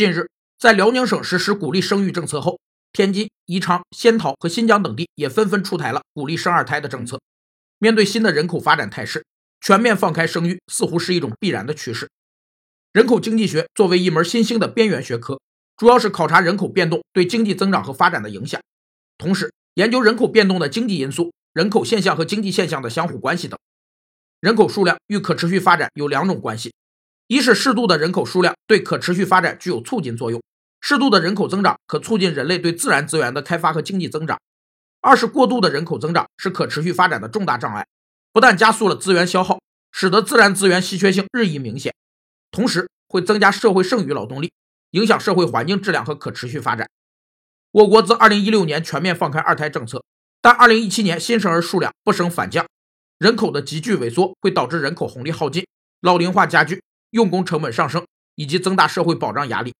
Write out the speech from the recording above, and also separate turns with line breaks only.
近日，在辽宁省实施鼓励生育政策后，天津、宜昌、仙桃和新疆等地也纷纷出台了鼓励生二胎的政策。面对新的人口发展态势，全面放开生育似乎是一种必然的趋势。人口经济学作为一门新兴的边缘学科，主要是考察人口变动对经济增长和发展的影响，同时研究人口变动的经济因素、人口现象和经济现象的相互关系等。人口数量与可持续发展有两种关系：一是适度的人口数量对可持续发展具有促进作用，适度的人口增长可促进人类对自然资源的开发和经济增长；二是过度的人口增长是可持续发展的重大障碍，不但加速了资源消耗，使得自然资源稀缺性日益明显。同时会增加社会剩余劳动力，影响社会环境质量和可持续发展。我国自2016年全面放开二胎政策，但2017年新生儿数量不升反降，人口的急剧萎缩会导致人口红利耗尽、老龄化加剧、用工成本上升以及增大社会保障压力，